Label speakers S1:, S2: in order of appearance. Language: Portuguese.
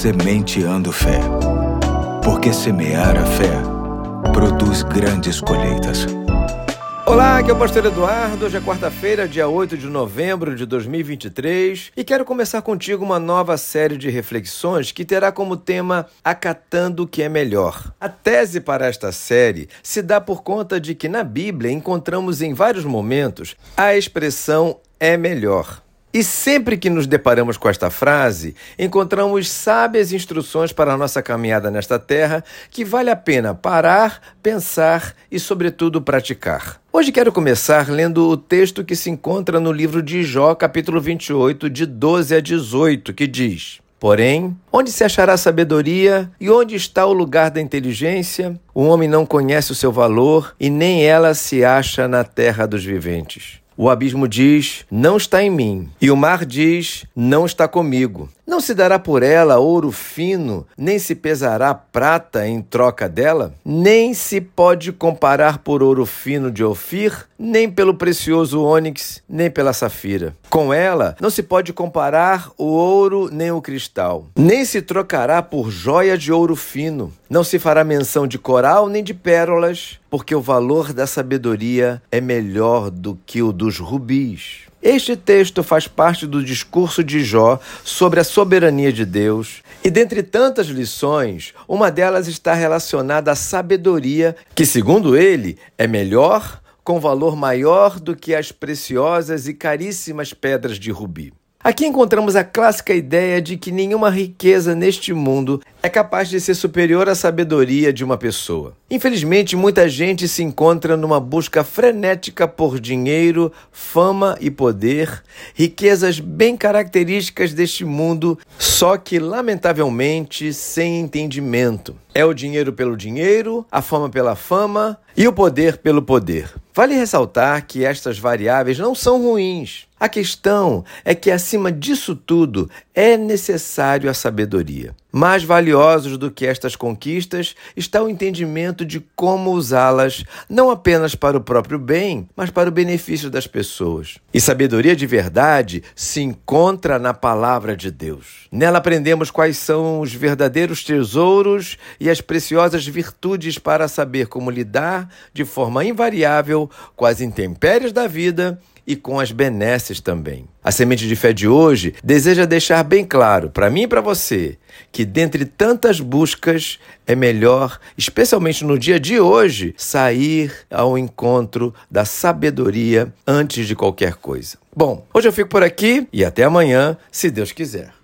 S1: Sementeando Fé. Porque semear a fé produz grandes colheitas.
S2: Olá, aqui é o Pastor Eduardo. Hoje é quarta-feira, dia 8 de novembro de 2023, e quero começar contigo uma nova série de reflexões que terá como tema Acatando o que é melhor. A tese para esta série se dá por conta de que na Bíblia encontramos em vários momentos a expressão é melhor. E sempre que nos deparamos com esta frase, encontramos sábias instruções para a nossa caminhada nesta terra que vale a pena parar, pensar e, sobretudo, praticar. Hoje quero começar lendo o texto que se encontra no livro de Jó, capítulo 28, de 12 a 18, que diz. Porém, onde se achará sabedoria e onde está o lugar da inteligência? O homem não conhece o seu valor e nem ela se acha na terra dos viventes. O abismo diz: Não está em mim. E o mar diz: Não está comigo. Não se dará por ela ouro fino, nem se pesará prata em troca dela? Nem se pode comparar por ouro fino de Ofir, nem pelo precioso ônix, nem pela safira. Com ela não se pode comparar o ouro nem o cristal. Nem se trocará por joia de ouro fino. Não se fará menção de coral nem de pérolas, porque o valor da sabedoria é melhor do que o dos rubis. Este texto faz parte do discurso de Jó sobre a soberania de Deus, e dentre tantas lições, uma delas está relacionada à sabedoria, que, segundo ele, é melhor, com valor maior do que as preciosas e caríssimas pedras de rubi. Aqui encontramos a clássica ideia de que nenhuma riqueza neste mundo é capaz de ser superior à sabedoria de uma pessoa. Infelizmente, muita gente se encontra numa busca frenética por dinheiro, fama e poder, riquezas bem características deste mundo, só que, lamentavelmente, sem entendimento. É o dinheiro pelo dinheiro, a fama pela fama e o poder pelo poder. Vale ressaltar que estas variáveis não são ruins. A questão é que, acima disso tudo, é necessário a sabedoria. Mais valiosos do que estas conquistas está o entendimento de como usá-las, não apenas para o próprio bem, mas para o benefício das pessoas. E sabedoria de verdade se encontra na palavra de Deus. Nela aprendemos quais são os verdadeiros tesouros e as preciosas virtudes para saber como lidar de forma invariável com as intempéries da vida e com as benesses também. A semente de fé de hoje deseja deixar bem claro para mim e para você que dentre tantas buscas é melhor, especialmente no dia de hoje, sair ao encontro da sabedoria antes de qualquer coisa. Bom, hoje eu fico por aqui e até amanhã, se Deus quiser.